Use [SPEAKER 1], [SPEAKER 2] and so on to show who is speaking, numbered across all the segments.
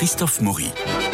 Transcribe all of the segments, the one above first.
[SPEAKER 1] Christophe Maury.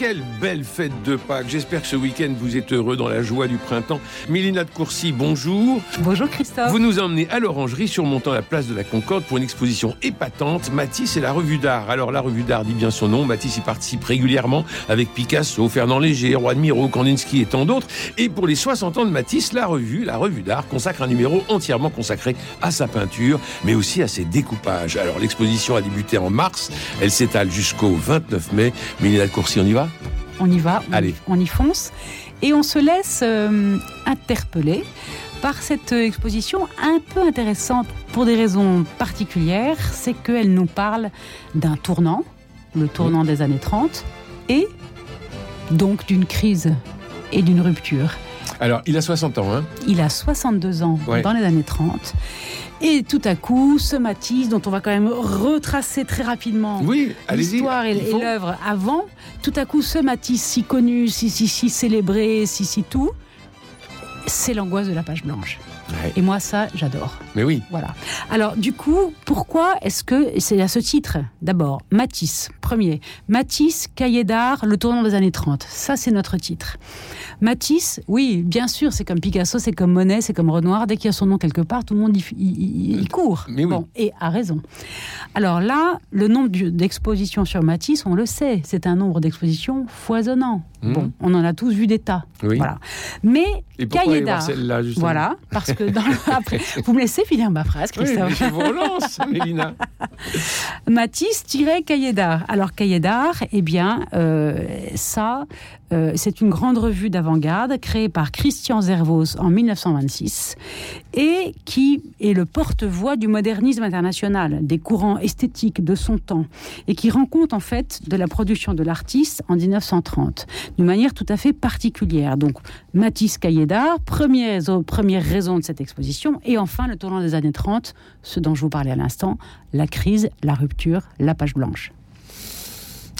[SPEAKER 2] Quelle belle fête de Pâques. J'espère que ce week-end vous êtes heureux dans la joie du printemps. Mélina de Courcy, bonjour.
[SPEAKER 3] Bonjour Christophe.
[SPEAKER 2] Vous nous emmenez à l'Orangerie surmontant la place de la Concorde pour une exposition épatante, Matisse et la revue d'art. Alors la revue d'art dit bien son nom, Matisse y participe régulièrement avec Picasso, Fernand Léger, Roi de Miro, Kandinsky et tant d'autres. Et pour les 60 ans de Matisse, la revue, la revue d'art consacre un numéro entièrement consacré à sa peinture, mais aussi à ses découpages. Alors l'exposition a débuté en mars, elle s'étale jusqu'au 29 mai. Mélina de Courcy, on y va?
[SPEAKER 3] On y va, on, y fonce. Et on se laisse euh, interpeller par cette exposition un peu intéressante pour des raisons particulières. C'est qu'elle nous parle d'un tournant, le tournant des années 30, et donc d'une crise et d'une rupture.
[SPEAKER 2] Alors, il a 60 ans, hein
[SPEAKER 3] Il a 62 ans dans les années 30. Et tout à coup, ce Matisse, dont on va quand même retracer très rapidement
[SPEAKER 2] oui,
[SPEAKER 3] l'histoire et, l'œuvre avant, tout à coup, ce Matisse si connu, si, si, si célébré, si, si tout, c'est l'angoisse de la page blanche. Et moi, ça, j'adore.
[SPEAKER 2] Mais oui.
[SPEAKER 3] Voilà. Alors, du coup, pourquoi est-ce que c'est à ce titre? D'abord, Matisse, premier. Matisse, cahier d'art, le tournant des années 30. Ça, c'est notre titre. Matisse, oui, bien sûr, c'est comme Picasso, c'est comme Monet, c'est comme Renoir. Dès qu'il y a son nom quelque part, tout le monde y, court.
[SPEAKER 2] Mais
[SPEAKER 3] bon, et a raison. Alors là, le nombre d'expositions sur Matisse, on le sait, c'est un nombre d'expositions foisonnant. Mmh. Bon, on en a tous vu des tas. Voilà. Mais cahier d'art. Voilà, parce que dans après, vous me laissez finir ma phrase, Christophe.
[SPEAKER 2] Oui, je vous relance, Mélina.
[SPEAKER 3] Matisse-cahier d'art. Alors cahier d'art, eh bien, euh, ça, euh, c'est une grande revue d'avant-garde créée par Christian Zervos en 1926 et qui est le porte-voix du modernisme international, des courants esthétiques de son temps et qui rend compte en fait de la production de l'artiste en 1930 d'une manière tout à fait particulière. Donc Matisse Cahier d'art, première, première raison de cette exposition et enfin le tournant des années 30, ce dont je vous parlais à l'instant, la crise, la rupture, la page blanche.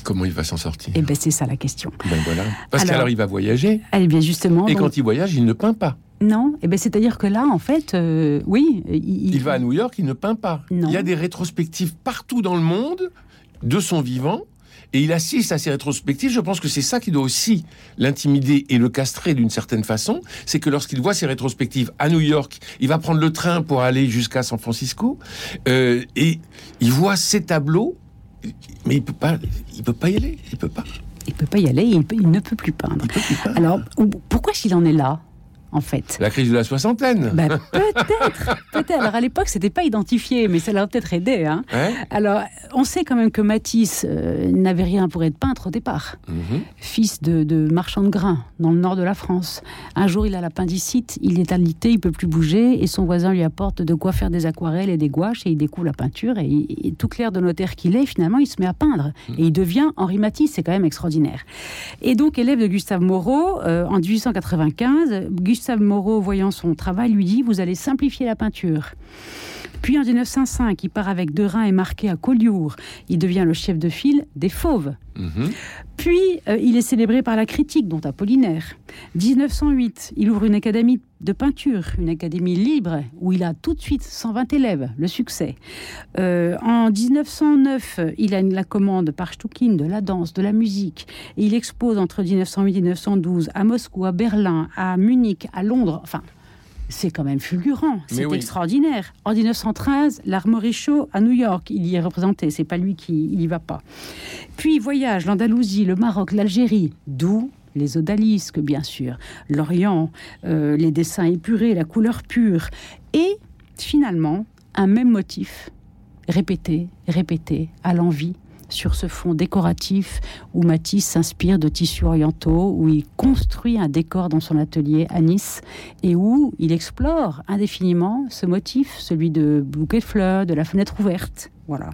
[SPEAKER 2] Comment il va s'en sortir
[SPEAKER 3] Eh bien, c'est ça la question.
[SPEAKER 2] Ben voilà. Parce qu'alors, il va voyager.
[SPEAKER 3] Eh bien, justement.
[SPEAKER 2] Et quand il voyage, il ne peint pas.
[SPEAKER 3] Non, eh ben, c'est-à-dire que là, en fait, euh, oui.
[SPEAKER 2] Il... il... va à New York, il ne peint pas.
[SPEAKER 3] Non.
[SPEAKER 2] Il y a des rétrospectives partout dans le monde de son vivant. Et il assiste à ces rétrospectives. Je pense que c'est ça qui doit aussi l'intimider et le castrer d'une certaine façon. C'est que lorsqu'il voit ces rétrospectives à New York, il va prendre le train pour aller jusqu'à San Francisco. Euh, et il voit ces tableaux mais il peut pas, il peut pas y aller. Il peut pas.
[SPEAKER 3] Il peut pas y aller. Il, il ne peut plus peindre.
[SPEAKER 2] Peut plus peindre.
[SPEAKER 3] Alors pourquoi s'il en est là? En fait.
[SPEAKER 2] La crise de la soixantaine.
[SPEAKER 3] Bah, peut-être, peut-être. Alors à l'époque, c'était pas identifié, mais ça l'a peut-être aidé. Hein. Alors, on sait quand même que Matisse euh, n'avait rien pour être peintre au départ. Mhm. Fils de, marchand de grains dans le nord de la France. Un jour, il a l'appendicite, il est alité, il peut plus bouger, et son voisin lui apporte de quoi faire des aquarelles et des gouaches, et il découvre la peinture, et, tout clair de notaire qu'il est, finalement, il se met à peindre. Mhm. Et il devient Henri Matisse, c'est quand même extraordinaire. Et donc, élève de Gustave Moreau, euh, en 1895, Gustave Gustave Moreau, voyant son travail, lui dit Vous allez simplifier la peinture. Puis en 1905, il part avec Derain et Marquet à Collioure. Il devient le chef de file des Fauves. Mhm. Puis euh, il est célébré par la critique, dont Apollinaire. 1908, il ouvre une académie de peinture, une académie libre, où il a tout de suite 120 élèves, le succès. Euh, en 1909, il a la commande par Stukin de la danse, de la musique. Et il expose entre 1908 et 1912 à Moscou, à Berlin, à Munich, à Londres, enfin c'est quand même fulgurant, c'est extraordinaire. En 1913, l'Armory Show à New York, il y est représenté, c'est pas lui qui il y va pas. Puis voyage l'Andalousie, le Maroc, l'Algérie, d'où les odalisques bien sûr, l'Orient, euh, les dessins épurés, la couleur pure, et finalement un même motif répété, répété à l'envie sur ce fond décoratif où Matisse s'inspire de tissus orientaux, où il construit un décor dans son atelier à Nice et où il explore indéfiniment ce motif, celui de bouquet de fleurs, de la fenêtre ouverte. Voilà.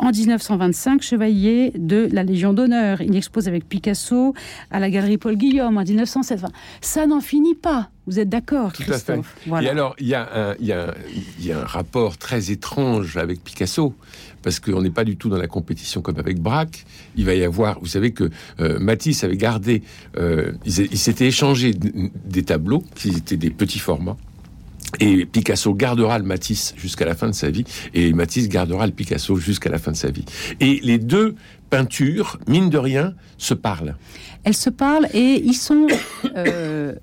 [SPEAKER 3] En 1925, chevalier de la Légion d'honneur. Il expose avec Picasso à la galerie Paul Guillaume en 1907. ça n'en finit pas. Vous êtes d'accord, Christophe?
[SPEAKER 2] Et alors, il y, a un, rapport très étrange avec Picasso, parce qu'on n'est pas du tout dans la compétition comme avec Braque. Il va y avoir, vous savez que euh, Matisse avait gardé, euh, il s'était échangé des tableaux qui étaient des petits formats et Picasso gardera le Matisse jusqu'à la fin de sa vie, et Matisse gardera le Picasso jusqu'à la fin de sa vie. Et les deux peintures, mine de rien, se parlent.
[SPEAKER 3] Elles se parlent et ils sont... Euh,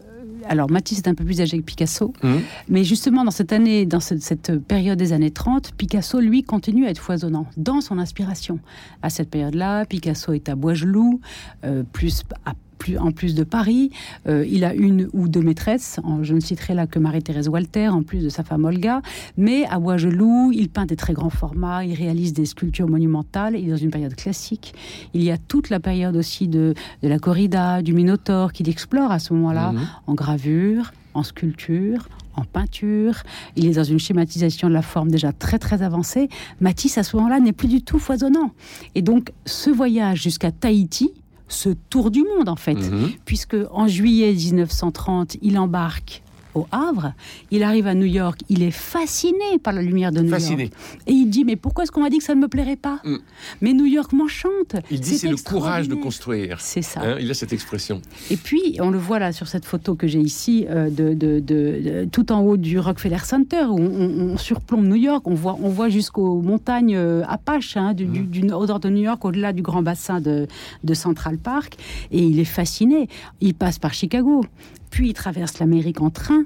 [SPEAKER 3] alors Matisse est un peu plus âgé que Picasso, mmh. mais justement dans cette année, dans cette, période des années 30, Picasso, lui, continue à être foisonnant dans son inspiration. À cette période-là, Picasso est à Boisgelou, euh, plus à en plus de Paris. Euh, il a une ou deux maîtresses. Je ne citerai là que Marie-Thérèse Walter, en plus de sa femme Olga. Mais à Boisgelou, il peint des très grands formats, il réalise des sculptures monumentales. Il est dans une période classique. Il y a toute la période aussi de, la corrida, du Minotaure, qu'il explore à ce moment-là, mhm. en gravure, en sculpture, en peinture. Il est dans une schématisation de la forme déjà très très avancée. Matisse, à ce moment-là, n'est plus du tout foisonnant. Et donc, ce voyage jusqu'à Tahiti, ce tour du monde en fait, mhm. puisque en juillet 1930, il embarque au Havre, il arrive à New York, il est fasciné par la lumière de New York. Et il dit, mais pourquoi est-ce qu'on m'a dit que ça ne me plairait pas mm. Mais New York m'enchante.
[SPEAKER 2] Il dit, c'est le courage de construire.
[SPEAKER 3] C'est ça.
[SPEAKER 2] Hein, il a cette expression.
[SPEAKER 3] Et puis, on le voit là sur cette photo que j'ai ici, euh, de, tout en haut du Rockefeller Center, où on, surplombe New York, on voit, on voit jusqu'aux montagnes euh, Apache, hein, du, mm. nord de New York, au-delà du grand bassin de, de Central Park. Et il est fasciné. Il passe par Chicago puis il traverse l'Amérique en train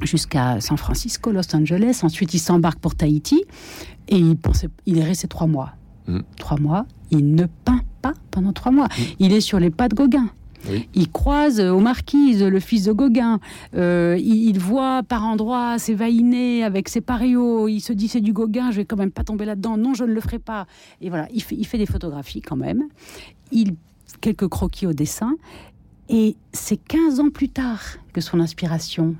[SPEAKER 3] jusqu'à San Francisco, Los Angeles. Ensuite, il s'embarque pour Tahiti et il, pensait, il est resté trois mois. Mm. Trois mois, il ne peint pas pendant trois mois. Mm. Il est sur les pas de Gauguin. Il croise aux marquises le fils de Gauguin. Euh, il, voit par endroits ses vainés avec ses parios. Il se dit c'est du Gauguin, je vais quand même pas tomber là-dedans. Non, je ne le ferai pas. Et voilà, il fait, il fait des photographies quand même. Il quelques croquis au dessin. Et c'est 15 ans plus tard que son inspiration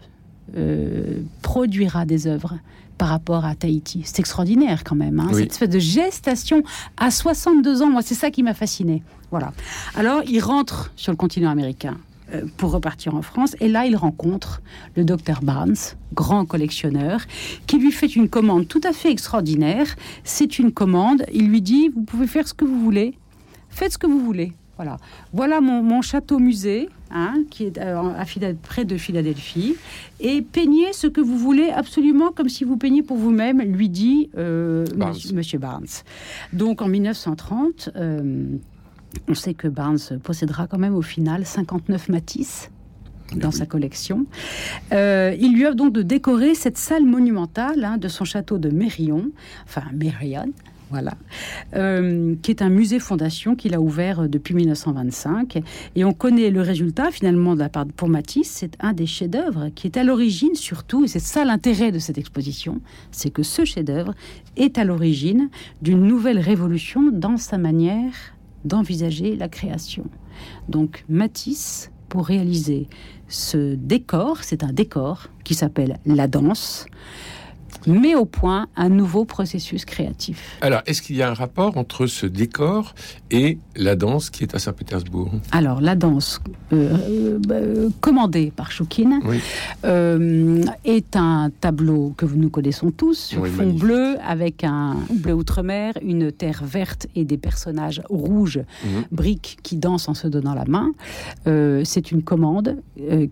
[SPEAKER 3] euh, produira des œuvres par rapport à Tahiti. C'est extraordinaire quand même, hein, cette espèce de gestation à 62 ans. Moi, c'est ça qui m'a fasciné. Voilà. Alors, il rentre sur le continent américain euh, pour repartir en France. Et là, il rencontre le docteur Barnes, grand collectionneur, qui lui fait une commande tout à fait extraordinaire. C'est une commande. Il lui dit, vous pouvez faire ce que vous voulez. Faites ce que vous voulez. Voilà, voilà mon, château musée, hein, qui est euh, à, près de Philadelphie, et peignez ce que vous voulez absolument comme si vous peignez pour vous-même, lui dit euh, Monsieur, Barnes. Donc en 1930, euh, on sait que Barnes possédera quand même au final 59 Matisse dans sa collection. il lui offre donc de décorer cette salle monumentale hein, de son château de Mérion, enfin Mérion, euh, qui est un musée fondation qu'il a ouvert euh, depuis 1925. Et on connaît le résultat finalement de la part pour Matisse. C'est un des chefs-d'œuvre qui est à l'origine surtout, et c'est ça l'intérêt de cette exposition, c'est que ce chef-d'œuvre est à l'origine d'une nouvelle révolution dans sa manière d'envisager la création. Donc Matisse, pour réaliser ce décor, c'est un décor qui s'appelle la danse met au point un nouveau processus créatif.
[SPEAKER 2] Alors, est-ce qu'il y a un rapport entre ce décor et la danse qui est à Saint-Pétersbourg?
[SPEAKER 3] Alors, la danse euh, euh, commandée par Choukine euh, est un tableau que nous connaissons tous sur fond bleu avec un bleu outre-mer, une terre verte et des personnages rouges, mhm. briques qui dansent en se donnant la main. C'est une commande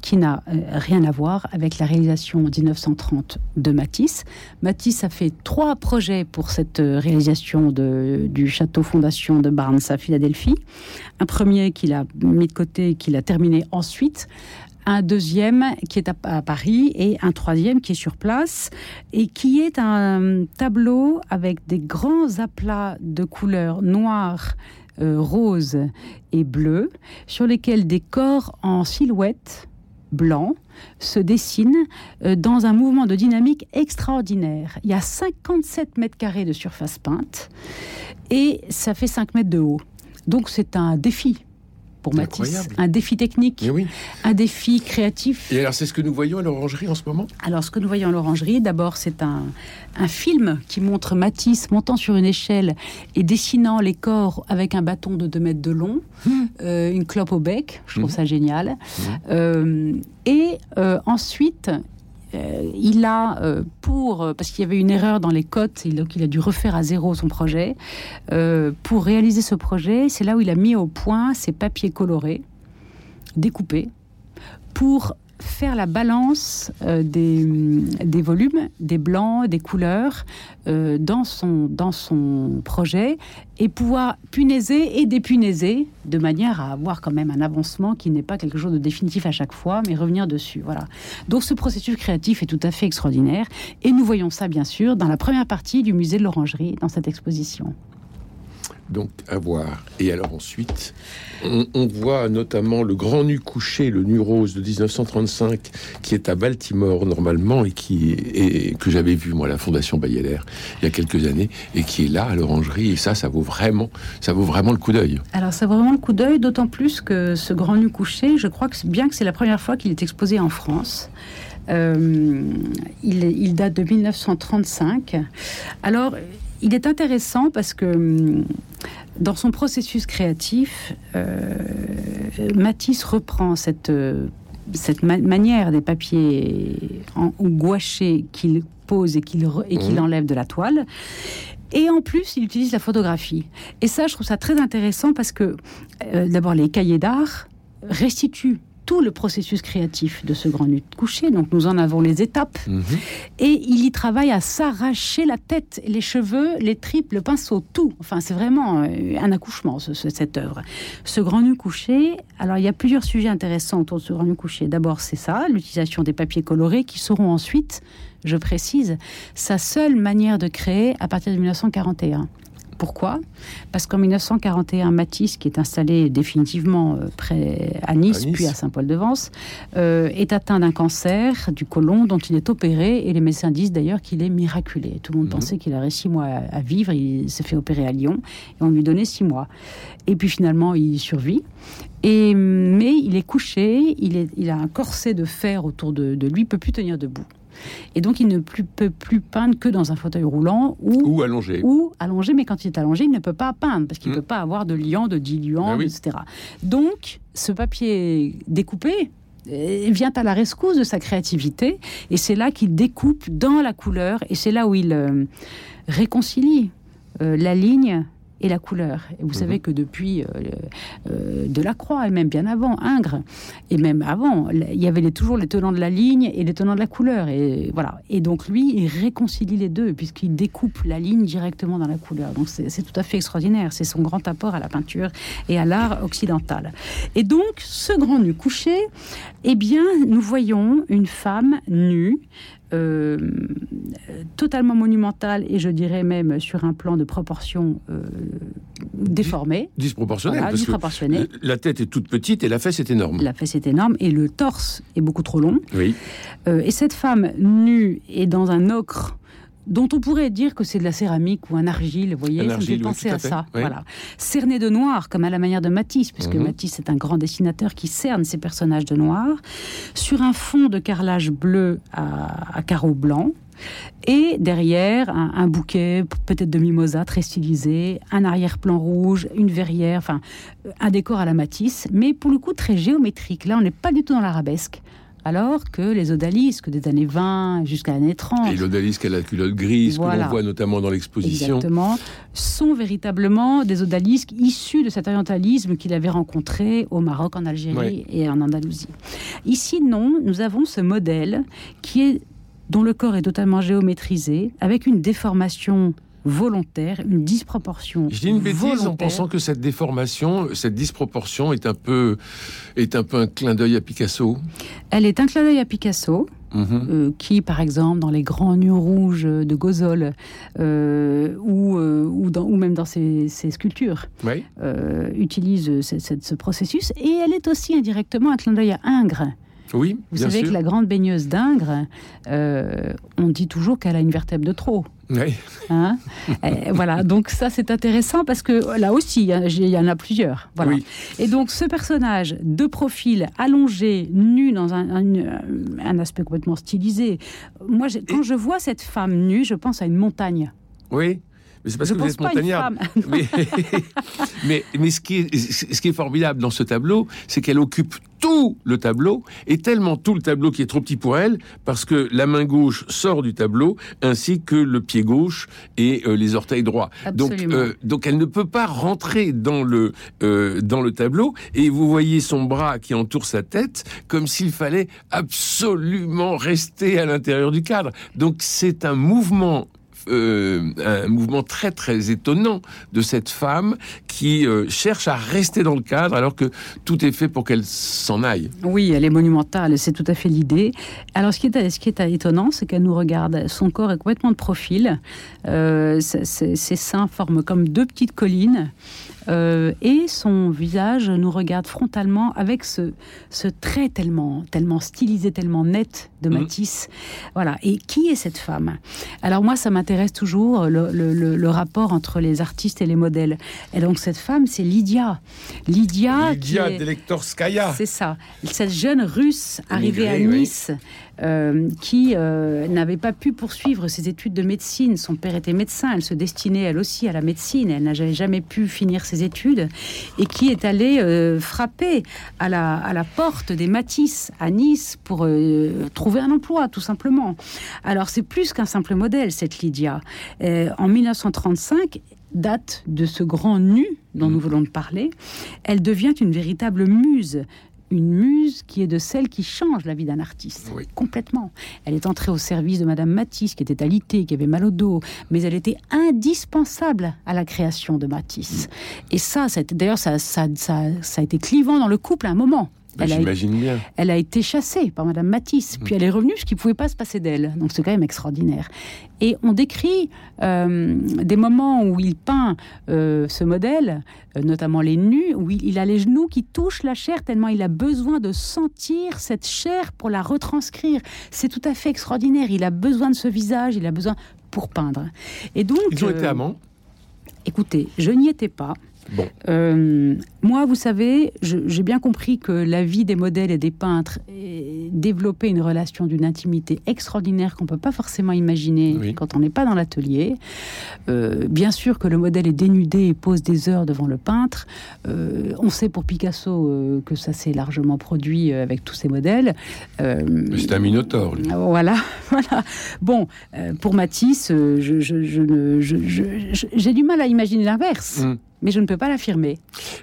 [SPEAKER 3] qui n'a rien à voir avec la réalisation en 1930 de Matisse. Matisse a fait trois projets pour cette euh, réalisation du château fondation de Barnes à Philadelphie. Un premier qu'il a mis de côté, qu'il a terminé ensuite un deuxième qui est à, Paris et un troisième qui est sur place et qui est un tableau avec des grands aplats de couleurs noires, euh, roses et bleues sur lesquels des corps en silhouette blanc se dessine euh, dans un mouvement de dynamique extraordinaire. Il y a 57 mètres carrés de surface peinte et ça fait 5 mètres de haut. Donc c'est un défi pour Matisse. Un défi technique, un défi créatif.
[SPEAKER 2] Et alors, c'est ce que nous voyons à l'orangerie en ce moment?
[SPEAKER 3] Alors, ce que nous voyons à l'orangerie, d'abord, c'est un, un, film qui montre Matisse montant sur une échelle et dessinant les corps avec un bâton de 2 mètres de long, hmm. euh, une clope au bec. Je trouve hmm. ça génial. Hmm. Euh, et euh, ensuite, euh, il a, euh, pour, parce qu'il y avait une erreur dans les cotes, donc il a dû refaire à zéro son projet. Euh, pour réaliser ce projet, c'est là où il a mis au point ses papiers colorés, découpés, pour faire la balance euh, des, des, volumes, des blancs, des couleurs euh, dans, son, dans son projet et pouvoir punaiser et dépunaiser de manière à avoir quand même un avancement qui n'est pas quelque chose de définitif à chaque fois, mais revenir dessus. Voilà. Donc ce processus créatif est tout à fait extraordinaire et nous voyons ça bien sûr dans la première partie du musée de l'Orangerie dans cette exposition
[SPEAKER 2] donc à voir. Et alors ensuite, on, voit notamment le grand nu couché, le nu rose de 1935, qui est à Baltimore normalement et qui est, que j'avais vu moi à la Fondation Bayeler il y a quelques années et qui est là à l'orangerie. Et ça, ça vaut vraiment, ça vaut vraiment le coup d'œil.
[SPEAKER 3] Alors ça vaut vraiment le coup d'œil, d'autant plus que ce grand nu couché, je crois que bien que c'est la première fois qu'il est exposé en France. Euh, il, il, date de 1935. Alors, il est intéressant parce que hum, dans son processus créatif, euh, Matisse reprend cette, euh, cette manière des papiers en, gouachés qu'il pose et qu'il mmh. enlève de la toile. Et en plus, il utilise la photographie. Et ça, je trouve ça très intéressant parce que, euh, d'abord, les cahiers d'art restituent tout le processus créatif de ce grand nu couché. Donc nous en avons les étapes. Mhm. Et il y travaille à s'arracher la tête, les cheveux, les tripes, le pinceau, tout. Enfin, c'est vraiment euh, un accouchement, cette œuvre. Ce grand nu couché, alors il y a plusieurs sujets intéressants autour de ce grand nu couché. D'abord, c'est ça, l'utilisation des papiers colorés qui seront ensuite, je précise, sa seule manière de créer à partir de 1941. Pourquoi? Parce qu'en 1941, Matisse, qui est installé définitivement euh, près à Nice, puis à Saint-Paul-de-Vence, euh, est atteint d'un cancer du côlon dont il est opéré et les médecins disent d'ailleurs qu'il est miraculé. Tout le monde mhm. pensait qu'il aurait six mois à, vivre. Il s'est fait opérer à Lyon et on lui donnait six mois. Et puis finalement, il survit. Et, mais il est couché, il, est, il a un corset de fer autour de, de lui, il peut plus tenir debout. Et donc, il ne peut plus peindre que dans un fauteuil roulant
[SPEAKER 2] ou, allongé.
[SPEAKER 3] Ou allongé, mais quand il est allongé, il ne peut pas peindre parce qu'il ne hmm. peut pas avoir de liant, de diluant, ah etc. Donc, ce papier découpé, euh, vient à la rescousse de sa créativité et c'est là qu'il découpe dans la couleur et c'est là où il euh, réconcilie euh, la ligne et la couleur. Et vous mhm. savez que depuis euh, euh, Delacroix, et même bien avant, Ingres, et même avant, il y avait toujours les tenants de la ligne et les tenants de la couleur. Et, voilà. et donc lui, il réconcilie les deux, puisqu'il découpe la ligne directement dans la couleur. Donc c'est tout à fait extraordinaire. C'est son grand apport à la peinture et à l'art occidental. Et donc, ce grand nu couché, eh bien, nous voyons une femme nue, euh, totalement monumentale et je dirais même sur un plan de proportion euh, déformée.
[SPEAKER 2] Disproportionnelle. la tête est toute petite et la fesse est énorme.
[SPEAKER 3] La fesse est énorme et le torse est beaucoup trop long.
[SPEAKER 2] Oui.
[SPEAKER 3] Euh, et cette femme nue est dans un ocre dont on pourrait dire que c'est de la céramique ou un argile, vous voyez, ça me fait penser à, ça. Voilà. Cerné de noir, comme à la manière de Matisse, puisque mhm. Matisse est un grand dessinateur qui cerne ses personnages de noir, sur un fond de carrelage bleu à, carreaux blancs. Et derrière, un, bouquet, peut-être de mimosa très stylisé, un arrière-plan rouge, une verrière, enfin, un décor à la Matisse, mais pour le coup très géométrique. Là, on n'est pas du tout dans l'arabesque alors que les odalisques des années 20 jusqu'à l'année 30.
[SPEAKER 2] Et l'odalisque à la culotte grise, que l'on voit notamment dans l'exposition.
[SPEAKER 3] Exactement. Sont véritablement des odalisques issus de cet orientalisme qu'il avait rencontré au Maroc, en Algérie et en Andalousie. Ici, non, nous avons ce modèle qui est dont le corps est totalement géométrisé, avec une déformation volontaire, une disproportion.
[SPEAKER 2] Je dis une bêtise en pensant que cette déformation, cette disproportion est un peu, est un peu un clin d'œil à Picasso.
[SPEAKER 3] Elle est un clin d'œil à Picasso. Mhm. Euh, qui, par exemple, dans les grands nus rouges de Gozol, euh, ou, euh, ou, dans, ou, même dans ses, sculptures, utilise ce, ce, processus. Et elle est aussi indirectement un clin d'œil à Ingres,
[SPEAKER 2] oui,
[SPEAKER 3] Vous savez que la grande baigneuse d'Ingres, on dit toujours qu'elle a une vertèbre de trop.
[SPEAKER 2] Oui.
[SPEAKER 3] Hein voilà, donc ça c'est intéressant parce que là aussi, il y en a plusieurs. Voilà. Et donc ce personnage de profil allongé, nu, dans un, un, aspect complètement stylisé, moi quand je vois cette femme nue, je pense à une montagne.
[SPEAKER 2] Oui. Mais c'est parce que vous êtes montagnard. Mais, mais, mais, ce, qui est, ce qui est formidable dans ce tableau, c'est qu'elle occupe tout le tableau, et tellement tout le tableau qui est trop petit pour elle, parce que la main gauche sort du tableau, ainsi que le pied gauche et euh, les orteils droits. Donc, euh, donc elle ne peut pas rentrer dans le, euh, dans le tableau, et vous voyez son bras qui entoure sa tête, comme s'il fallait absolument rester à l'intérieur du cadre. Donc c'est un mouvement euh, un mouvement très très étonnant de cette femme qui euh, cherche à rester dans le cadre alors que tout est fait pour qu'elle s'en aille.
[SPEAKER 3] Oui, elle est monumentale, c'est tout à fait l'idée. Alors ce qui est, ce qui est étonnant, c'est qu'elle nous regarde, son corps est complètement de profil, euh, ses seins forment comme deux petites collines. Euh, et son visage nous regarde frontalement avec ce, ce trait tellement, tellement stylisé, tellement net de mhm. Matisse. Voilà. Et qui est cette femme? Alors moi, ça m'intéresse toujours le, le, rapport entre les artistes et les modèles. Et donc cette femme, c'est Lydia.
[SPEAKER 2] Lydia, Lydia Delektorskaya.
[SPEAKER 3] C'est ça. Cette jeune Russe arrivée à Nice. Euh, qui euh, n'avait pas pu poursuivre ses études de médecine. Son père était médecin, elle se destinait elle aussi à la médecine, elle n'a jamais pu finir ses études, et qui est allée euh, frapper à la, à la porte des Matisse à Nice pour trouver un emploi, tout simplement. Alors c'est plus qu'un simple modèle, cette Lydia. en 1935, date de ce grand nu dont mmh. nous voulons parler, elle devient une véritable muse, une muse qui est de celle qui change la vie d'un artiste. Complètement. Elle est entrée au service de Madame Matisse, qui était alitée, qui avait mal au dos, mais elle était indispensable à la création de Matisse. Et ça, d'ailleurs, ça, ça, ça, ça a été clivant dans le couple à un moment.
[SPEAKER 2] Bah, j'imagine bien.
[SPEAKER 3] Elle a été chassée par Madame Matisse, puis elle est revenue, ce qui ne pouvait pas se passer d'elle. Donc c'est quand même extraordinaire. Et on décrit euh, des moments où il peint euh, ce modèle, euh, notamment les nus, où il, a les genoux qui touchent la chair tellement il a besoin de sentir cette chair pour la retranscrire. C'est tout à fait extraordinaire. Il a besoin de ce visage, il a besoin pour peindre. Et donc.
[SPEAKER 2] Ils ont été amants?
[SPEAKER 3] Écoutez, je n'y étais pas.
[SPEAKER 2] Bon.
[SPEAKER 3] Euh, moi, vous savez, j'ai bien compris que la vie des modèles et des peintres développait une relation d'une intimité extraordinaire qu'on ne peut pas forcément imaginer quand on n'est pas dans l'atelier. Euh, bien sûr que le modèle est dénudé et pose des heures devant le peintre. Euh, on sait pour Picasso que ça s'est largement produit avec tous ces modèles.
[SPEAKER 2] C'est un minotaure, lui.
[SPEAKER 3] Voilà, voilà. Bon, pour Matisse, j'ai du mal à imaginer l'inverse. Hum mais je ne peux pas l'affirmer.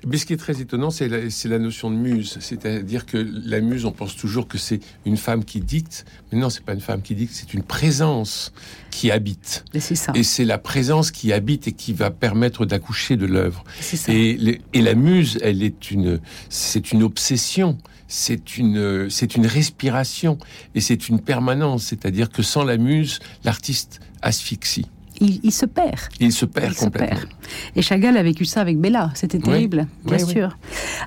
[SPEAKER 2] Mais ce qui est très étonnant, c'est la, notion de muse. C'est-à-dire que la muse, on pense toujours que c'est une femme qui dicte, mais non, c'est pas une femme qui dicte, c'est une présence qui habite.
[SPEAKER 3] Et c'est ça.
[SPEAKER 2] Et c'est la présence qui habite et qui va permettre d'accoucher de l'œuvre. Et, et la muse, elle est une, c'est une obsession c'est une, c'est une respiration et c'est une permanence. C'est-à-dire que sans la muse, l'artiste asphyxie
[SPEAKER 3] il, se perd.
[SPEAKER 2] Il se perd complètement.
[SPEAKER 3] Et Chagall a vécu ça avec Bella. C'était terrible, bien sûr.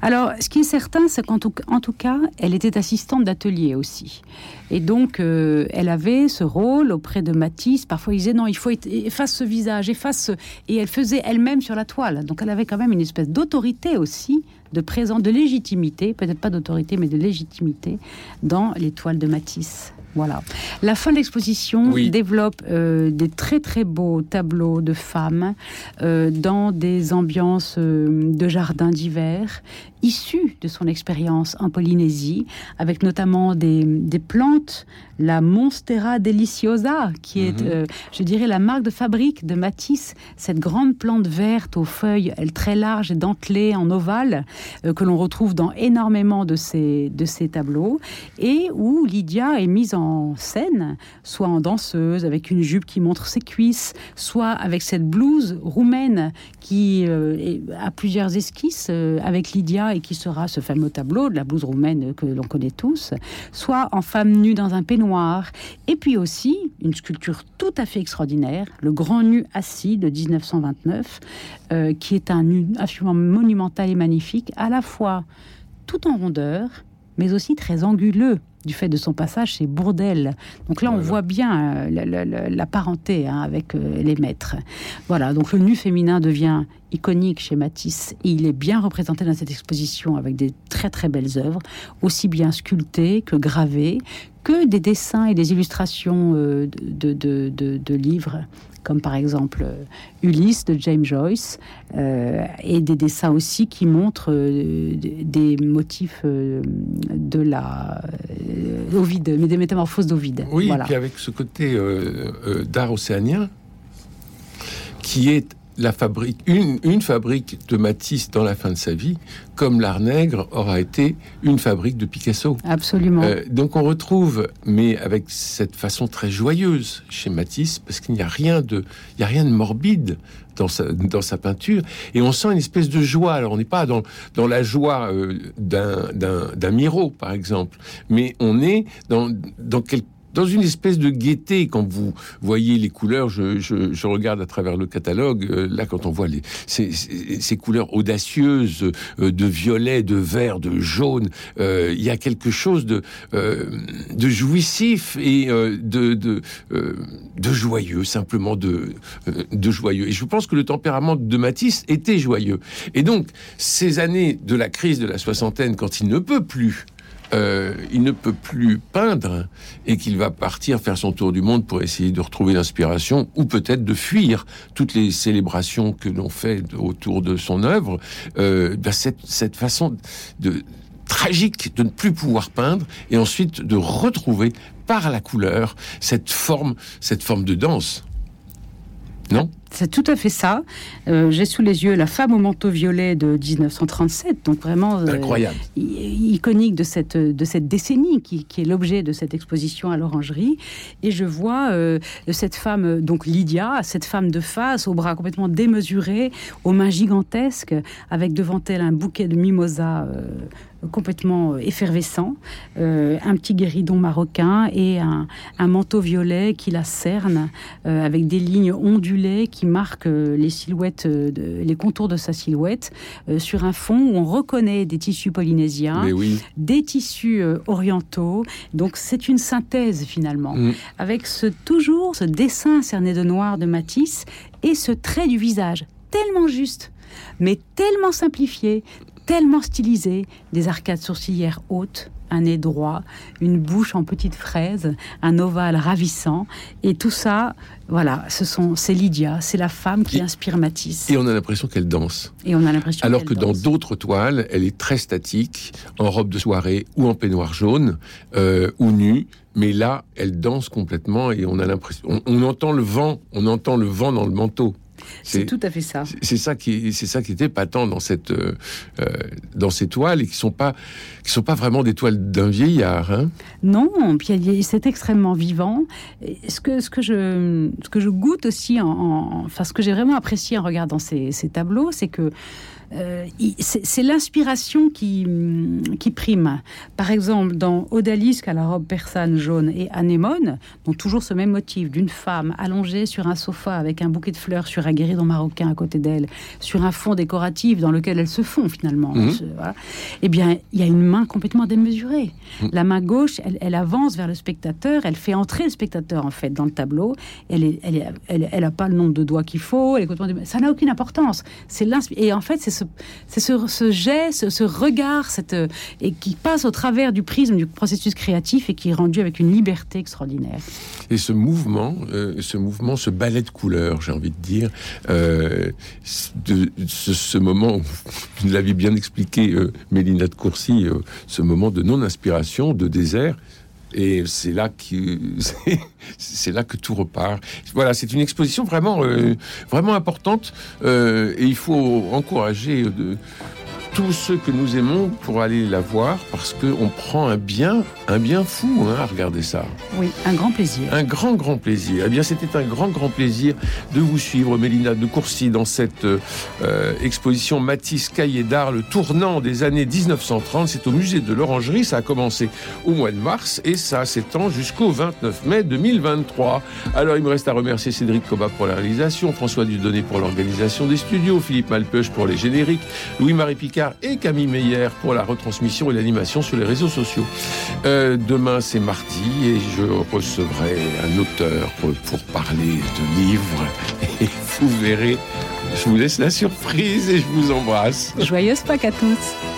[SPEAKER 3] Alors, ce qui est certain, c'est qu'en tout, en tout cas, elle était assistante d'atelier aussi. Et donc, euh, elle avait ce rôle auprès de Matisse. Parfois, il disait non, il faut effacer ce visage, efface ce... Et elle faisait elle-même sur la toile. Donc, elle avait quand même une espèce d'autorité aussi de présent, de légitimité, peut-être pas d'autorité, mais de légitimité dans les toiles de Matisse. Voilà. La fin de l'exposition développe euh, des très très beaux tableaux de femmes euh, dans des ambiances euh, de jardins d'hiver issus de son expérience en Polynésie, avec notamment des, des plantes, la Monstera deliciosa, qui est, mhm. je dirais, la marque de fabrique de Matisse, cette grande plante verte aux feuilles très larges et dentelées en ovale, que l'on retrouve dans énormément de ces, de ces tableaux, et où Lydia est mise en scène, soit en danseuse avec une jupe qui montre ses cuisses, soit avec cette blouse roumaine qui euh, a plusieurs esquisses euh, avec Lydia et qui sera ce fameux tableau de la blouse roumaine que l'on connaît tous, soit en femme nue dans un peignoir, et puis aussi une sculpture tout à fait extraordinaire, le grand nu assis de 1929, euh, qui est un nu absolument monumental et magnifique, à la fois tout en rondeur, mais aussi très anguleux du fait de son passage chez Bourdelle. Donc là, on voit bien euh, la, parenté hein, avec euh, les maîtres. Voilà, donc le nu féminin devient iconique chez Matisse et il est bien représenté dans cette exposition avec des très très belles œuvres, aussi bien sculptées que gravées, que des dessins et des illustrations euh, de, de, livres comme par exemple euh, Ulysse de James Joyce, euh, et des dessins aussi qui montrent des motifs de la Ovide, mais des métamorphoses d'Ovide.
[SPEAKER 2] Oui, et puis avec ce côté d'art océanien qui est la fabrique, une, fabrique de Matisse dans la fin de sa vie, comme l'art nègre aura été une fabrique de Picasso.
[SPEAKER 3] Absolument. Euh,
[SPEAKER 2] donc on retrouve, mais avec cette façon très joyeuse chez Matisse, parce qu'il n'y a rien de, il y a rien de morbide dans sa, dans sa peinture, et on sent une espèce de joie. Alors on n'est pas dans, dans la joie euh, d'un Miro, par exemple, mais on est dans, dans quelque dans une espèce de gaieté quand vous voyez les couleurs. Je, je, je regarde à travers le catalogue euh, là quand on voit les, ces, ces couleurs audacieuses euh, de violet, de vert, de jaune. Euh, il y a quelque chose de de jouissif et de de, de joyeux, simplement de de joyeux. Et je pense que le tempérament de Matisse était joyeux. Et donc ces années de la crise de la soixantaine, quand il ne peut plus euh, il ne peut plus peindre et qu'il va partir faire son tour du monde pour essayer de retrouver l'inspiration ou peut-être de fuir toutes les célébrations que l'on fait autour de son œuvre, euh, bah, cette, cette façon de tragique de ne plus pouvoir peindre et ensuite de retrouver par la couleur cette forme, cette forme de danse. Non
[SPEAKER 3] c'est tout à fait ça. Euh, j'ai sous les yeux La femme au manteau violet de 1937, donc vraiment
[SPEAKER 2] euh, incroyable,
[SPEAKER 3] iconique de cette de cette décennie qui, est l'objet de cette exposition à l'Orangerie. Et je vois euh, cette femme, donc Lydia, cette femme de face, aux bras complètement démesurés, aux mains gigantesques, avec devant elle un bouquet de mimosa complètement effervescent, un petit guéridon marocain et un, un, manteau violet qui la cerne avec des lignes ondulées qui marque euh, les silhouettes, euh, les contours de sa silhouette euh, sur un fond où on reconnaît des tissus polynésiens, des tissus orientaux. Donc c'est une synthèse finalement, mm. avec ce toujours ce dessin cerné de noir de Matisse et ce trait du visage tellement juste, mais tellement simplifié, tellement stylisé, des arcades sourcilières hautes, un nez droit, une bouche en petite fraise, un ovale ravissant. Et tout ça, voilà, ce sont, c'est Lydia, c'est la femme qui inspire Matisse.
[SPEAKER 2] Et on a l'impression qu'elle danse.
[SPEAKER 3] Et on a l'impression
[SPEAKER 2] Alors que dans d'autres toiles, elle est très statique, en robe de soirée ou en peignoir jaune euh, ou nue. Mais là, elle danse complètement et on a l'impression, on entend le vent, on entend le vent dans le manteau.
[SPEAKER 3] C'est tout à fait ça.
[SPEAKER 2] C'est ça qui, c'est ça qui était patent dans cette, euh, euh, dans ces toiles et qui sont pas, qui sont pas vraiment des toiles d'un vieillard. Hein
[SPEAKER 3] non, puis c'est extrêmement vivant. Ce que, ce que je, ce que je goûte aussi, en, enfin ce que j'ai vraiment apprécié en regardant ces, ces tableaux, c'est que euh, c'est l'inspiration qui, qui prime. Par exemple, dans Odalisque à la robe persane jaune et Anémone, dont toujours ce même motif d'une femme allongée sur un sofa avec un bouquet de fleurs sur un guéridon marocain à côté d'elle, sur un fond décoratif dans lequel elles se fond finalement. Mhm. Eh bien, il y a une main complètement démesurée. Mhm. La main gauche, elle, avance vers le spectateur, elle fait entrer le spectateur en fait dans le tableau. Elle n'a elle, elle, pas le nombre de doigts qu'il faut. ça n'a aucune importance. C'est et en fait, c'est ce c'est ce, ce, geste, ce, regard, cette, et qui passe au travers du prisme du processus créatif et qui est rendu avec une liberté extraordinaire.
[SPEAKER 2] Et ce mouvement, euh, ce mouvement, ce ballet de couleurs, j'ai envie de dire, euh, de, ce, moment, vous l'avez bien expliqué, euh, Mélina de Courcy, ce moment de non-inspiration, de désert, et c'est là que c'est là que tout repart. Voilà, c'est une exposition vraiment euh, vraiment importante euh, et il faut encourager de tous ceux que nous aimons pour aller la voir parce qu'on prend un bien, un bien fou hein, à regarder ça.
[SPEAKER 3] Oui, un grand plaisir.
[SPEAKER 2] Un grand, grand plaisir. Eh bien, c'était un grand, grand plaisir de vous suivre, Mélina de Courcy, dans cette euh, exposition Matisse Cahier d'Art, le tournant des années 1930. C'est au musée de l'Orangerie. Ça a commencé au mois de mars et ça s'étend jusqu'au 29 mai 2023. Alors, il me reste à remercier Cédric Coba pour la réalisation, François Dudonné pour l'organisation des studios, Philippe Malpeuch pour les génériques, Louis-Marie Picard Et Camille Meyer pour la retransmission et l'animation sur les réseaux sociaux. Euh, demain, c'est mardi et je recevrai un auteur pour parler de livres. Et vous verrez, je vous laisse la surprise et je vous embrasse.
[SPEAKER 3] Joyeuse Pâques à tous.